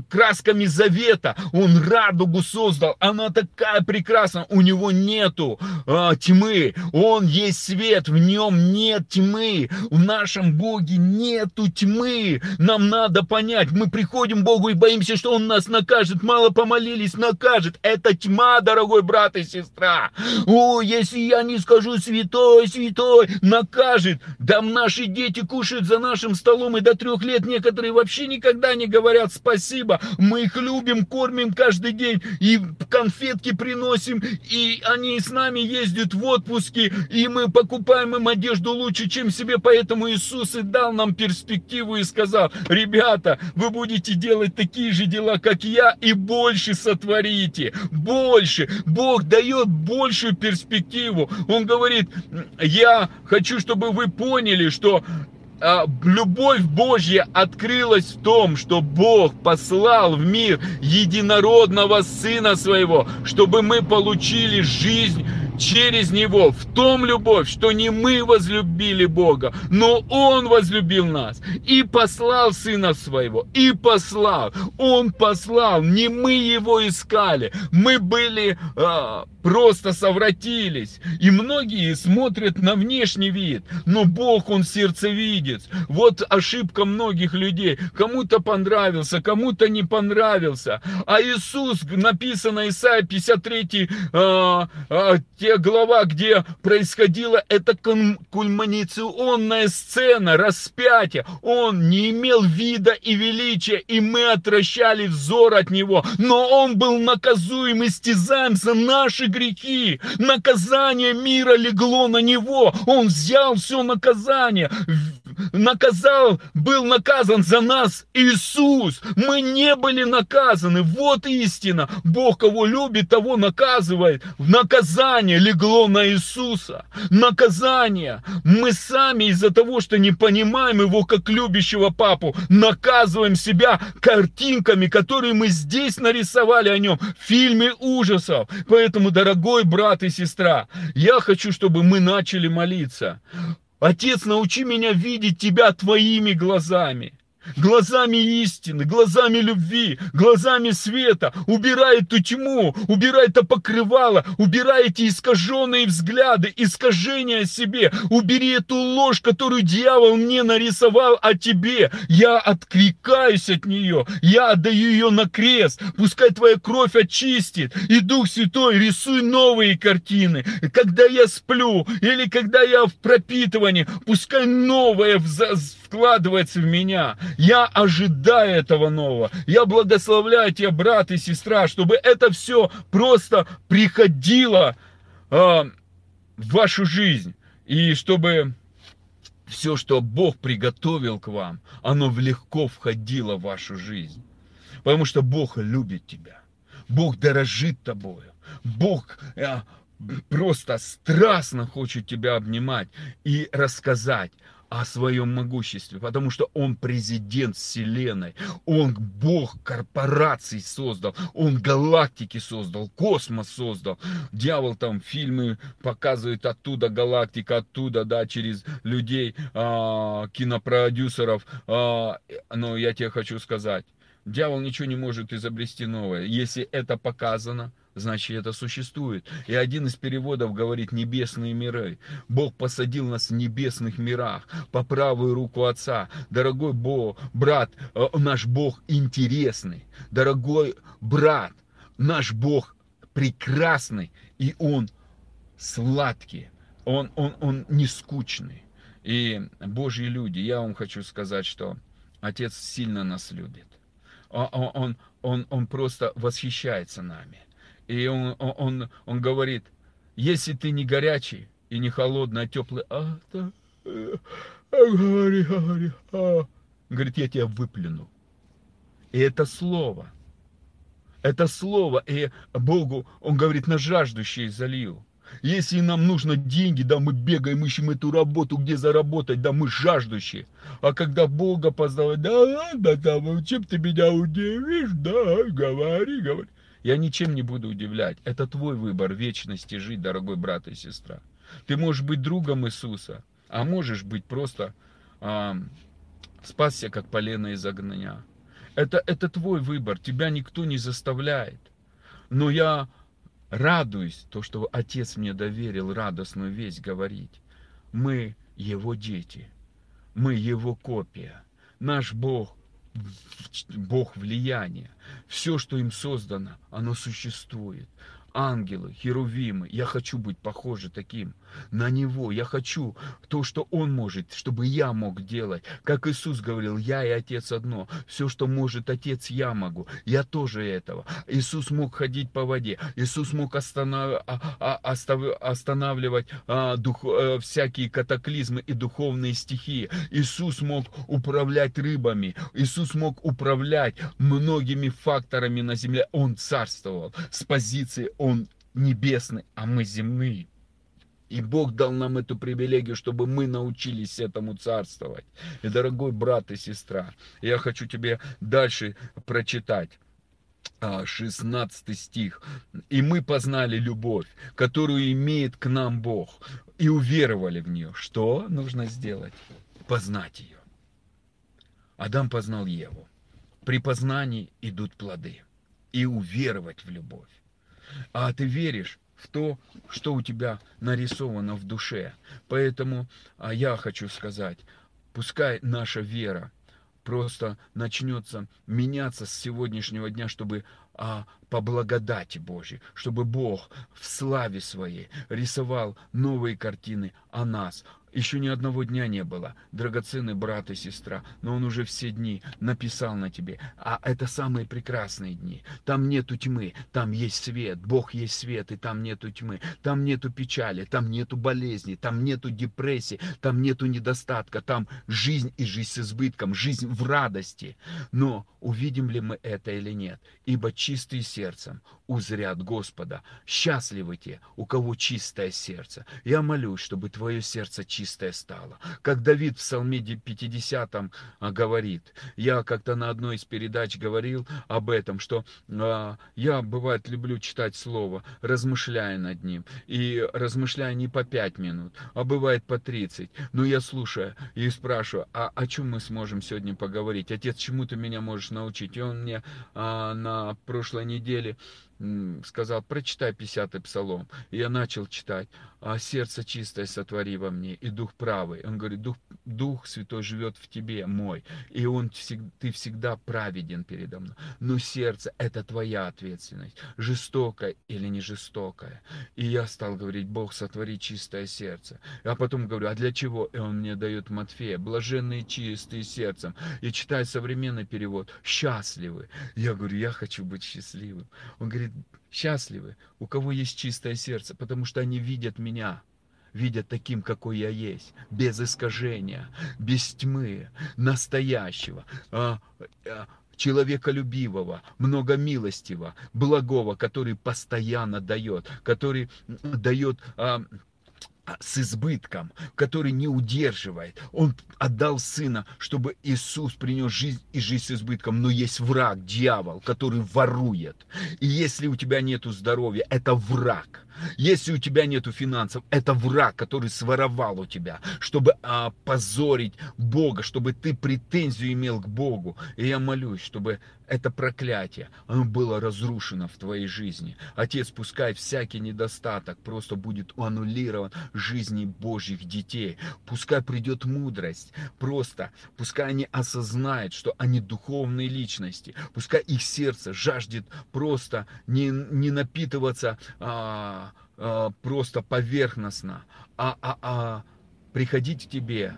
красками завета. Он радугу создал, она такая прекрасная, у него нету э, тьмы, он есть свет, в нем нет тьмы, в нашем Боге нету тьмы, нам надо надо понять, мы приходим к Богу и боимся, что Он нас накажет. Мало помолились, накажет. Это тьма, дорогой брат и сестра. О, если я не скажу святой, святой, накажет. Да наши дети кушают за нашим столом, и до трех лет некоторые вообще никогда не говорят спасибо. Мы их любим, кормим каждый день, и конфетки приносим, и они с нами ездят в отпуски, и мы покупаем им одежду лучше, чем себе. Поэтому Иисус и дал нам перспективу и сказал, ребята, ребята, вы будете делать такие же дела, как я, и больше сотворите, больше. Бог дает большую перспективу. Он говорит, я хочу, чтобы вы поняли, что а, любовь Божья открылась в том, что Бог послал в мир единородного Сына Своего, чтобы мы получили жизнь через Него, в том любовь, что не мы возлюбили Бога, но Он возлюбил нас и послал Сына Своего, и послал, Он послал, не мы Его искали, мы были э, просто совратились, и многие смотрят на внешний вид, но Бог, Он сердцевидец, вот ошибка многих людей, кому-то понравился, кому-то не понравился, а Иисус, написано Исайя 53, э, э, те глава, где происходила эта кульминационная сцена распятия. Он не имел вида и величия, и мы отвращали взор от него. Но он был наказуем, истязаем за наши грехи. Наказание мира легло на него. Он взял все наказание, наказал, был наказан за нас Иисус. Мы не были наказаны. Вот истина. Бог кого любит, того наказывает. Наказание легло на Иисуса. Наказание. Мы сами из-за того, что не понимаем его как любящего папу, наказываем себя картинками, которые мы здесь нарисовали о нем в фильме ужасов. Поэтому, дорогой брат и сестра, я хочу, чтобы мы начали молиться. Отец, научи меня видеть тебя твоими глазами глазами истины, глазами любви, глазами света, убирай эту тьму, убирай это покрывало, убирай эти искаженные взгляды, искажения себе, убери эту ложь, которую дьявол мне нарисовал о тебе. Я откликаюсь от нее, я отдаю ее на крест, пускай твоя кровь очистит, и Дух Святой рисуй новые картины. Когда я сплю или когда я в пропитывании, пускай новое вкладывается в меня. Я ожидаю этого нового. Я благословляю тебя, брат и сестра, чтобы это все просто приходило э, в вашу жизнь. И чтобы все, что Бог приготовил к вам, оно легко входило в вашу жизнь. Потому что Бог любит тебя. Бог дорожит тобою. Бог э, просто страстно хочет тебя обнимать и рассказать о своем могуществе, потому что он президент вселенной, он бог корпораций создал, он галактики создал, космос создал. Дьявол там фильмы показывает оттуда, галактика оттуда, да, через людей, а, кинопродюсеров. А, но я тебе хочу сказать, дьявол ничего не может изобрести новое. Если это показано, значит это существует. И один из переводов говорит небесные миры. Бог посадил нас в небесных мирах по правую руку Отца. Дорогой Бог, брат, э, наш Бог интересный. Дорогой брат, наш Бог прекрасный, и Он сладкий, Он, он, он не скучный. И, Божьи люди, я вам хочу сказать, что Отец сильно нас любит. Он, он, он, он просто восхищается нами. И он, он, он говорит, если ты не горячий и не холодный, а теплый, а, да, а, говори, говори, а, говорит, я тебя выплюну. И это слово, это слово, и Богу, он говорит, на жаждущие залью. Если нам нужно деньги, да, мы бегаем, ищем эту работу, где заработать, да, мы жаждущие. А когда Бога познавать, да ладно, там, чем ты меня удивишь, да, говори, говори. Я ничем не буду удивлять. Это твой выбор вечности жить, дорогой брат и сестра. Ты можешь быть другом Иисуса, а можешь быть просто а, спасся, как полено из огня. Это, это твой выбор, тебя никто не заставляет. Но я радуюсь, то, что Отец мне доверил радостную весть говорить. Мы Его дети, мы Его копия. Наш Бог Бог влияния. Все, что им создано, оно существует ангелы, херувимы. Я хочу быть похожи таким на Него. Я хочу то, что Он может, чтобы я мог делать. Как Иисус говорил, я и Отец одно. Все, что может Отец, я могу. Я тоже этого. Иисус мог ходить по воде. Иисус мог останов... А, а, останавливать а, дух... Э, всякие катаклизмы и духовные стихии. Иисус мог управлять рыбами. Иисус мог управлять многими факторами на земле. Он царствовал с позиции он небесный, а мы земные. И Бог дал нам эту привилегию, чтобы мы научились этому царствовать. И, дорогой брат и сестра, я хочу тебе дальше прочитать. 16 а, стих. «И мы познали любовь, которую имеет к нам Бог, и уверовали в нее». Что нужно сделать? Познать ее. Адам познал Еву. При познании идут плоды. И уверовать в любовь а ты веришь в то, что у тебя нарисовано в душе. Поэтому а я хочу сказать, пускай наша вера просто начнется меняться с сегодняшнего дня, чтобы а, по благодати Божьей, чтобы Бог в славе своей рисовал новые картины о нас, еще ни одного дня не было, драгоценный брат и сестра, но он уже все дни написал на тебе. А это самые прекрасные дни. Там нету тьмы, там есть свет, Бог есть свет, и там нету тьмы. Там нету печали, там нету болезни, там нету депрессии, там нету недостатка, там жизнь и жизнь с избытком, жизнь в радости. Но увидим ли мы это или нет? Ибо чистые сердцем узрят Господа. Счастливы те, у кого чистое сердце. Я молюсь, чтобы твое сердце чистое стало. Как Давид в Псалме 50 а, говорит, я как-то на одной из передач говорил об этом, что а, я, бывает, люблю читать Слово, размышляя над ним. И размышляя не по 5 минут, а бывает по 30. Но я слушаю и спрашиваю, а о чем мы сможем сегодня поговорить? Отец, чему ты меня можешь научить? И он мне а, на прошлой неделе сказал, прочитай 50-й псалом. И я начал читать, а сердце чистое сотвори во мне, и дух правый. Он говорит, дух, дух святой живет в тебе, мой, и он, ты всегда праведен передо мной. Но сердце – это твоя ответственность, жестокое или не жестокое. И я стал говорить, Бог, сотвори чистое сердце. А потом говорю, а для чего? И он мне дает Матфея, блаженные чистые сердцем. И читаю современный перевод, счастливы. Я говорю, я хочу быть счастливым. Он говорит, счастливы, у кого есть чистое сердце, потому что они видят меня, видят таким, какой я есть, без искажения, без тьмы, настоящего, а, а, человеколюбивого, многомилостивого, благого, который постоянно дает, который дает а, с избытком, который не удерживает. Он отдал сына, чтобы Иисус принес жизнь и жизнь с избытком. Но есть враг, дьявол, который ворует. И если у тебя нет здоровья, это враг. Если у тебя нету финансов, это враг, который своровал у тебя, чтобы а, позорить Бога, чтобы ты претензию имел к Богу. И я молюсь, чтобы это проклятие, оно было разрушено в твоей жизни. Отец, пускай всякий недостаток просто будет аннулирован в жизни Божьих детей. Пускай придет мудрость, просто пускай они осознают, что они духовные личности. Пускай их сердце жаждет просто не, не напитываться а, а, просто поверхностно, а, а, а приходить к тебе,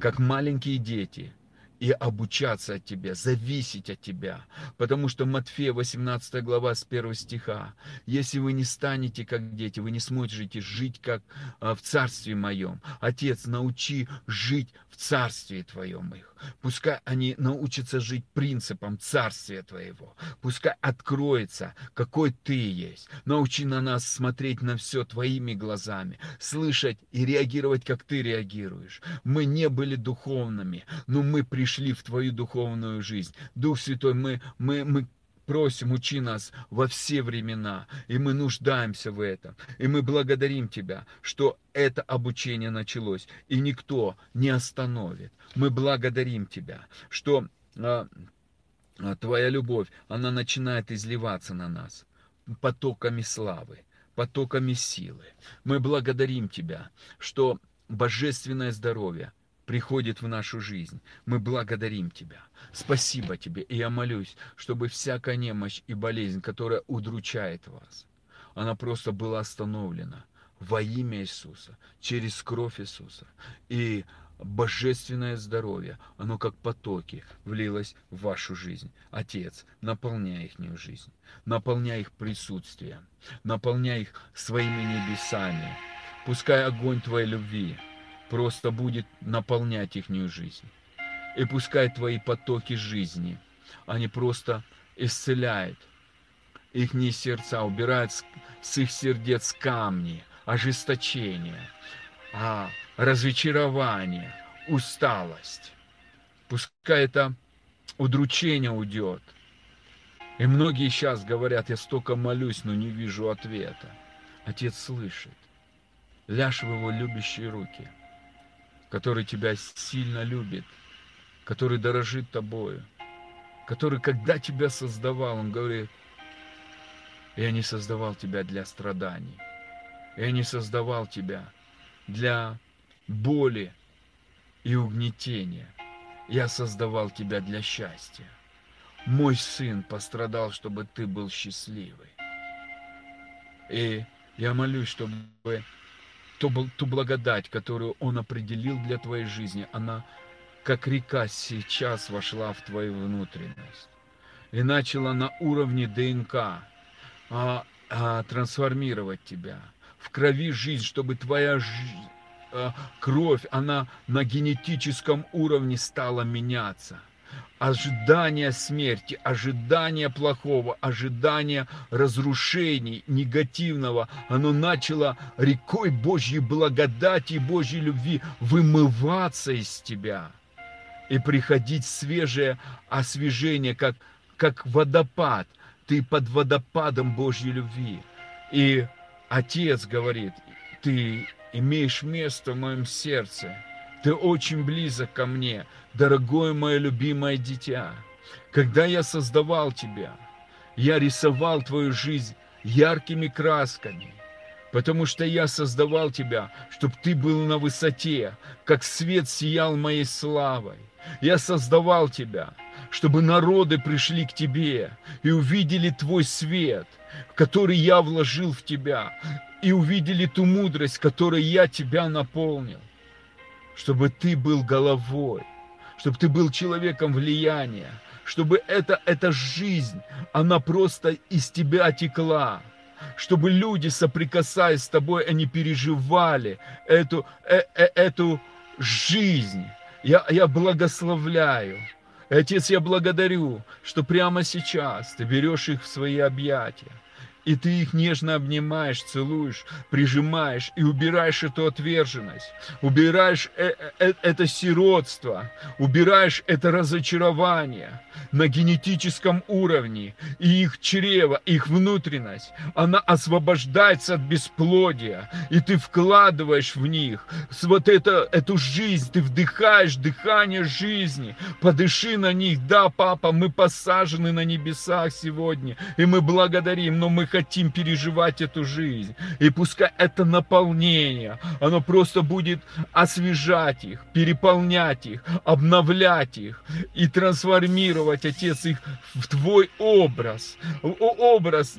как маленькие дети – и обучаться от тебя, зависеть от тебя. Потому что Матфея 18 глава с 1 стиха. Если вы не станете как дети, вы не сможете жить как а, в царстве моем. Отец, научи жить в царстве твоем их. Пускай они научатся жить принципом царствия твоего. Пускай откроется, какой ты есть. Научи на нас смотреть на все твоими глазами, слышать и реагировать, как ты реагируешь. Мы не были духовными, но мы пришли в твою духовную жизнь. Дух Святой, мы, мы, мы просим, учи нас во все времена, и мы нуждаемся в этом. И мы благодарим Тебя, что это обучение началось, и никто не остановит. Мы благодарим Тебя, что а, а, Твоя любовь, она начинает изливаться на нас потоками славы, потоками силы. Мы благодарим Тебя, что божественное здоровье – приходит в нашу жизнь. Мы благодарим Тебя. Спасибо Тебе. И я молюсь, чтобы всякая немощь и болезнь, которая удручает вас, она просто была остановлена во имя Иисуса, через кровь Иисуса. И божественное здоровье, оно как потоки влилось в вашу жизнь. Отец, наполняй их жизнь, наполняй их присутствием, наполняй их своими небесами. Пускай огонь Твоей любви просто будет наполнять их жизнь. И пускай твои потоки жизни, они просто исцеляют их сердца, убирают с их сердец камни, ожесточение, а, разочарование, усталость. Пускай это удручение уйдет. И многие сейчас говорят, я столько молюсь, но не вижу ответа. Отец слышит. Ляжь в его любящие руки – который тебя сильно любит, который дорожит тобою, который, когда тебя создавал, он говорит, я не создавал тебя для страданий, я не создавал тебя для боли и угнетения, я создавал тебя для счастья. Мой сын пострадал, чтобы ты был счастливый. И я молюсь, чтобы ту, ту благодать, которую Он определил для твоей жизни, она как река сейчас вошла в твою внутренность и начала на уровне ДНК а, а, трансформировать тебя. В крови жизнь, чтобы твоя жизнь, а, кровь, она на генетическом уровне стала меняться – ожидание смерти, ожидание плохого, ожидание разрушений негативного, оно начало рекой Божьей благодати и Божьей любви вымываться из тебя и приходить свежее освежение, как, как водопад. Ты под водопадом Божьей любви. И Отец говорит, ты имеешь место в моем сердце – ты очень близок ко мне, дорогое мое любимое дитя. Когда я создавал тебя, я рисовал твою жизнь яркими красками, потому что я создавал тебя, чтобы ты был на высоте, как свет сиял моей славой. Я создавал тебя, чтобы народы пришли к тебе и увидели твой свет, который я вложил в тебя, и увидели ту мудрость, которой я тебя наполнил чтобы ты был головой, чтобы ты был человеком влияния, чтобы эта, эта жизнь, она просто из тебя текла, чтобы люди, соприкасаясь с тобой, они переживали эту, э, э, эту жизнь. Я, я благословляю. Отец, я благодарю, что прямо сейчас ты берешь их в свои объятия и ты их нежно обнимаешь, целуешь, прижимаешь и убираешь эту отверженность, убираешь э, э, э, это сиротство, убираешь это разочарование на генетическом уровне, и их чрево, их внутренность, она освобождается от бесплодия, и ты вкладываешь в них вот это, эту жизнь, ты вдыхаешь дыхание жизни, подыши на них, да, папа, мы посажены на небесах сегодня, и мы благодарим, но мы хотим переживать эту жизнь. И пускай это наполнение, оно просто будет освежать их, переполнять их, обновлять их и трансформировать, Отец, их в Твой образ. Образ,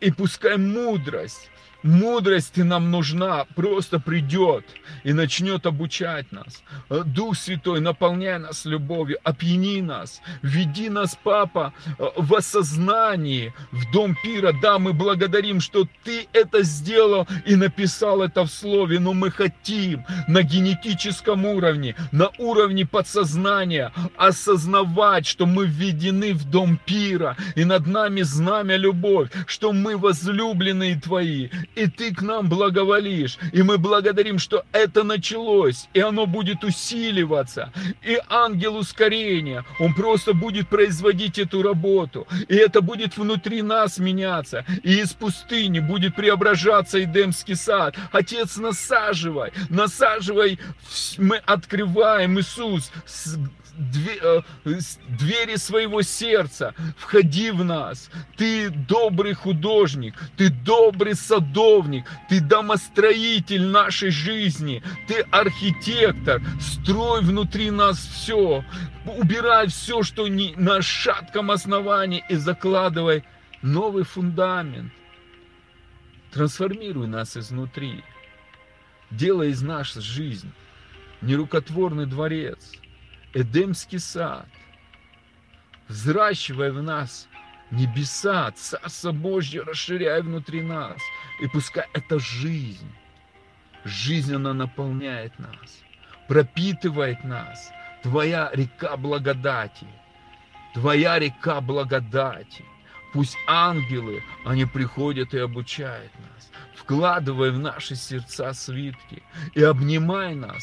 и пускай мудрость, Мудрость нам нужна, просто придет и начнет обучать нас. Дух Святой, наполняй нас любовью, опьяни нас, веди нас, Папа, в осознании, в дом пира. Да, мы благодарим, что Ты это сделал и написал это в Слове, но мы хотим на генетическом уровне, на уровне подсознания осознавать, что мы введены в дом пира, и над нами знамя любовь, что мы возлюбленные Твои, и Ты к нам благоволишь. И мы благодарим, что это началось, и оно будет усиливаться. И ангел ускорения, он просто будет производить эту работу. И это будет внутри нас меняться. И из пустыни будет преображаться Эдемский сад. Отец, насаживай, насаживай. Мы открываем, Иисус, двери своего сердца, входи в нас. Ты добрый художник, ты добрый садовник, ты домостроитель нашей жизни, ты архитектор, строй внутри нас все, убирай все, что не на шатком основании и закладывай новый фундамент. Трансформируй нас изнутри. Делай из нас жизнь нерукотворный дворец – Эдемский сад, взращивая в нас небеса, Царство Божье, расширяя внутри нас. И пускай эта жизнь, жизнь она наполняет нас, пропитывает нас. Твоя река благодати, Твоя река благодати. Пусть ангелы, они приходят и обучают нас вкладывай в наши сердца свитки и обнимай нас,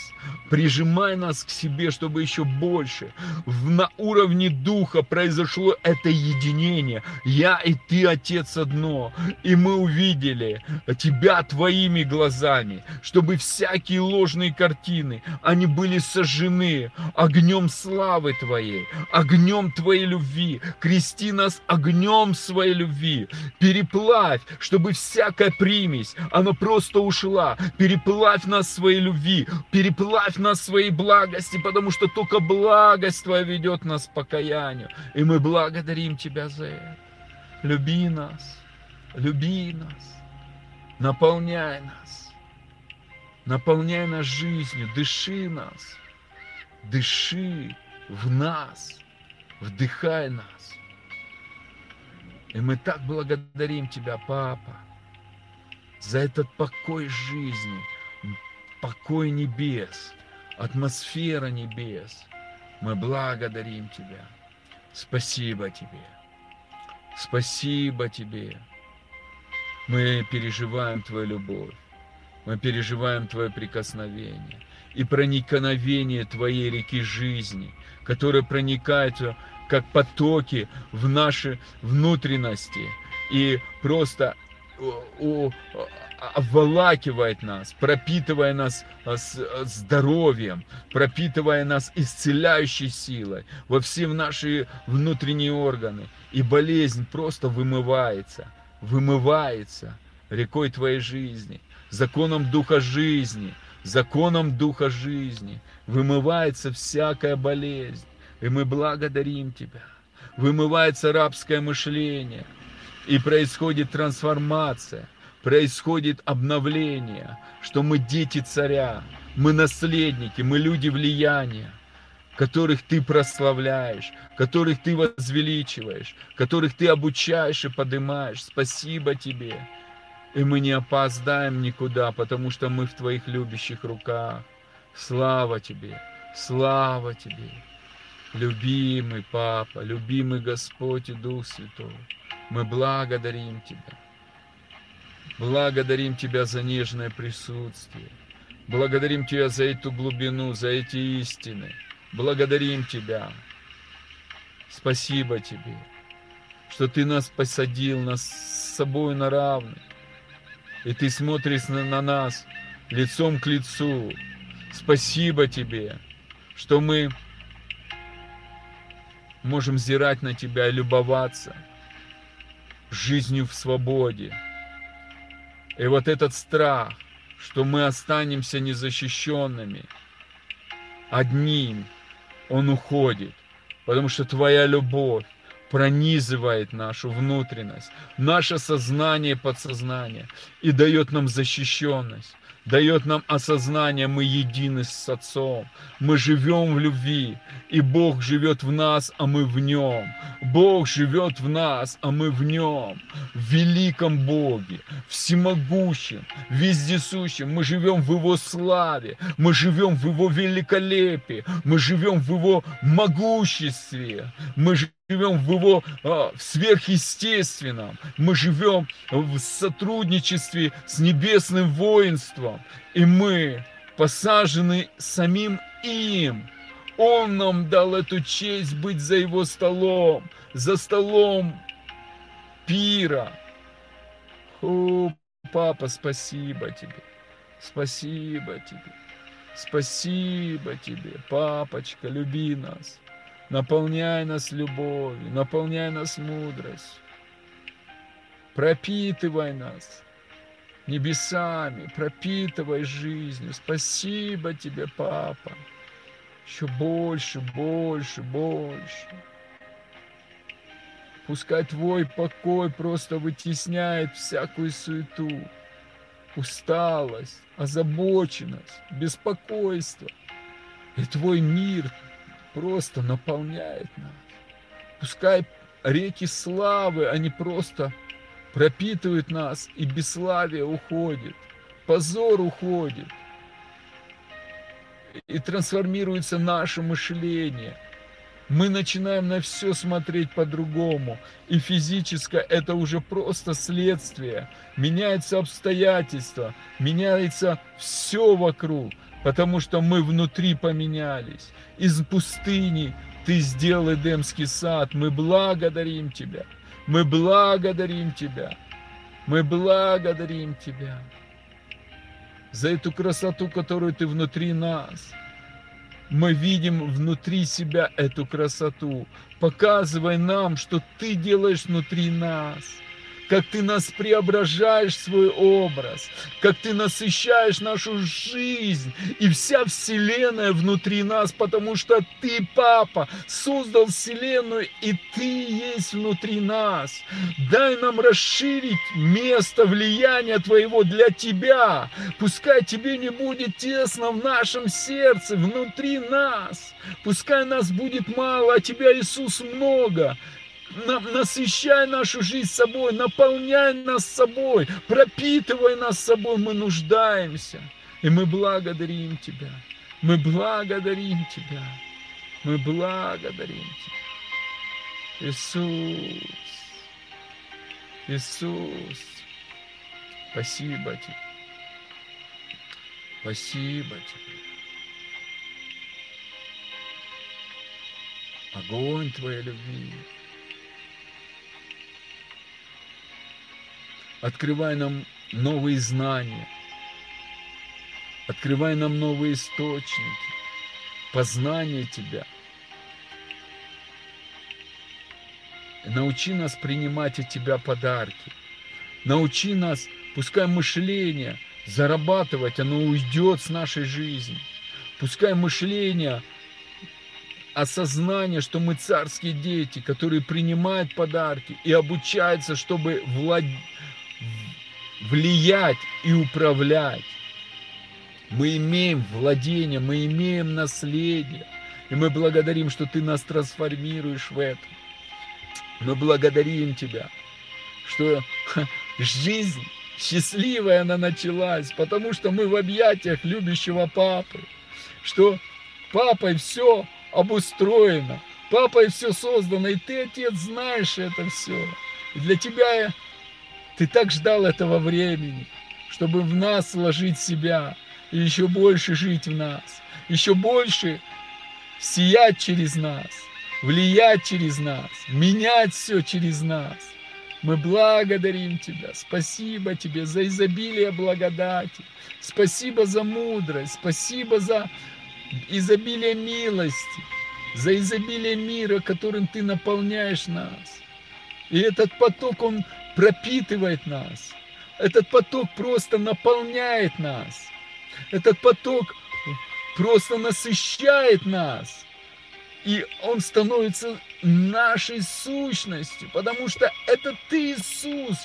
прижимай нас к себе, чтобы еще больше на уровне духа произошло это единение. Я и ты, Отец, одно. И мы увидели Тебя Твоими глазами, чтобы всякие ложные картины, они были сожжены огнем славы Твоей, огнем Твоей любви. Крести нас огнем своей любви. Переплавь, чтобы всякая примесь, здесь, она просто ушла. Переплавь нас своей любви, переплавь нас своей благости, потому что только благость Твоя ведет нас к покаянию. И мы благодарим Тебя за это. Люби нас, люби нас, наполняй нас, наполняй нас жизнью, дыши нас, дыши в нас, вдыхай нас. И мы так благодарим Тебя, Папа за этот покой жизни, покой небес, атмосфера небес. Мы благодарим Тебя. Спасибо Тебе. Спасибо Тебе. Мы переживаем Твою любовь. Мы переживаем Твое прикосновение и проникновение Твоей реки жизни, которая проникает как потоки в наши внутренности и просто обволакивает нас, пропитывая нас а, а, здоровьем, пропитывая нас исцеляющей силой во все наши внутренние органы. И болезнь просто вымывается, вымывается рекой твоей жизни, законом Духа жизни, законом Духа жизни. Вымывается всякая болезнь. И мы благодарим Тебя. Вымывается рабское мышление – и происходит трансформация, происходит обновление, что мы дети царя, мы наследники, мы люди влияния, которых ты прославляешь, которых ты возвеличиваешь, которых ты обучаешь и поднимаешь. Спасибо тебе. И мы не опоздаем никуда, потому что мы в твоих любящих руках. Слава тебе, слава тебе. Любимый Папа, любимый Господь и Дух Святой. Мы благодарим Тебя. Благодарим Тебя за нежное присутствие. Благодарим Тебя за эту глубину, за эти истины. Благодарим Тебя. Спасибо Тебе, что Ты нас посадил, нас с собой на равных. И Ты смотришь на, на нас лицом к лицу. Спасибо Тебе, что мы можем зирать на Тебя и любоваться жизнью в свободе. И вот этот страх, что мы останемся незащищенными, одним, он уходит, потому что Твоя любовь пронизывает нашу внутренность, наше сознание, подсознание и дает нам защищенность дает нам осознание, мы едины с Отцом, мы живем в любви, и Бог живет в нас, а мы в Нем. Бог живет в нас, а мы в Нем, в великом Боге, всемогущем, вездесущем. Мы живем в Его славе, мы живем в Его великолепии, мы живем в Его могуществе, мы живем живем в его а, в сверхъестественном, мы живем в сотрудничестве с небесным воинством, и мы посажены самим им. Он нам дал эту честь быть за его столом, за столом пира. О, папа, спасибо тебе, спасибо тебе, спасибо тебе, папочка, люби нас. Наполняй нас любовью, наполняй нас мудростью. Пропитывай нас небесами, пропитывай жизнью. Спасибо тебе, папа. Еще больше, больше, больше. Пускай твой покой просто вытесняет всякую суету, усталость, озабоченность, беспокойство. И твой мир просто наполняет нас. Пускай реки славы, они просто пропитывают нас, и бесславие уходит, позор уходит, и трансформируется наше мышление. Мы начинаем на все смотреть по-другому. И физическое это уже просто следствие. Меняются обстоятельства, меняется все вокруг потому что мы внутри поменялись. Из пустыни ты сделал Эдемский сад. Мы благодарим Тебя. Мы благодарим Тебя. Мы благодарим Тебя за эту красоту, которую Ты внутри нас. Мы видим внутри себя эту красоту. Показывай нам, что Ты делаешь внутри нас – как ты нас преображаешь свой образ, как ты насыщаешь нашу жизнь и вся вселенная внутри нас, потому что ты, Папа, создал вселенную, и ты есть внутри нас. Дай нам расширить место влияния Твоего для Тебя. Пускай Тебе не будет тесно в нашем сердце, внутри нас. Пускай нас будет мало, а Тебя, Иисус, много насыщай нашу жизнь собой, наполняй нас собой, пропитывай нас собой, мы нуждаемся. И мы благодарим Тебя. Мы благодарим Тебя. Мы благодарим Тебя. Иисус. Иисус. Спасибо Тебе. Спасибо Тебе. Огонь Твоей любви. Открывай нам новые знания. Открывай нам новые источники. Познание Тебя. Научи нас принимать от Тебя подарки. Научи нас, пускай мышление зарабатывать, оно уйдет с нашей жизни. Пускай мышление, осознание, что мы царские дети, которые принимают подарки и обучаются, чтобы владеть влиять и управлять. Мы имеем владение, мы имеем наследие. И мы благодарим, что ты нас трансформируешь в этом. Мы благодарим тебя, что жизнь счастливая она началась, потому что мы в объятиях любящего папы, что папой все обустроено, папой все создано, и ты, отец, знаешь это все. И для тебя Ты так ждал этого времени, чтобы в нас вложить себя и еще больше жить в нас, еще больше сиять через нас, влиять через нас, менять все через нас. Мы благодарим Тебя. Спасибо Тебе за изобилие благодати. Спасибо за мудрость. Спасибо за изобилие милости. За изобилие мира, которым Ты наполняешь нас. И этот поток, он пропитывает нас. Этот поток просто наполняет нас. Этот поток просто насыщает нас. И он становится нашей сущностью, потому что это ты, Иисус.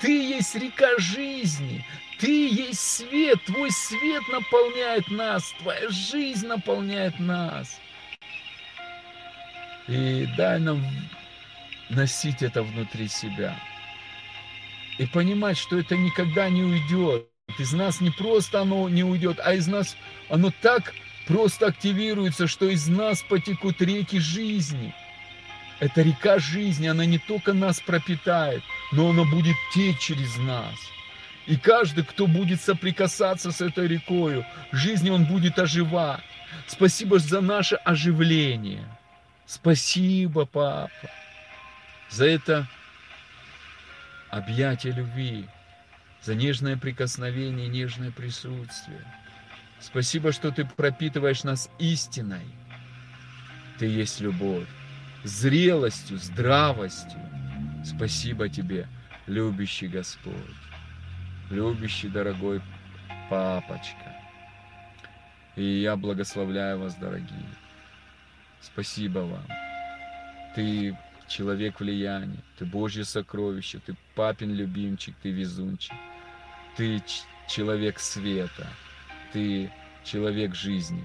Ты есть река жизни, ты есть свет, твой свет наполняет нас, твоя жизнь наполняет нас. И дай нам носить это внутри себя. И понимать, что это никогда не уйдет. Из нас не просто оно не уйдет, а из нас оно так просто активируется, что из нас потекут реки жизни. Это река жизни, она не только нас пропитает, но она будет течь через нас. И каждый, кто будет соприкасаться с этой рекою, жизни он будет оживать. Спасибо за наше оживление. Спасибо, папа, за это объятие любви, за нежное прикосновение, нежное присутствие. Спасибо, что ты пропитываешь нас истиной. Ты есть любовь, зрелостью, здравостью. Спасибо тебе, любящий Господь, любящий дорогой папочка. И я благословляю вас, дорогие. Спасибо вам. Ты человек влияния, ты Божье сокровище, ты папин любимчик, ты везунчик, ты человек света, ты человек жизни.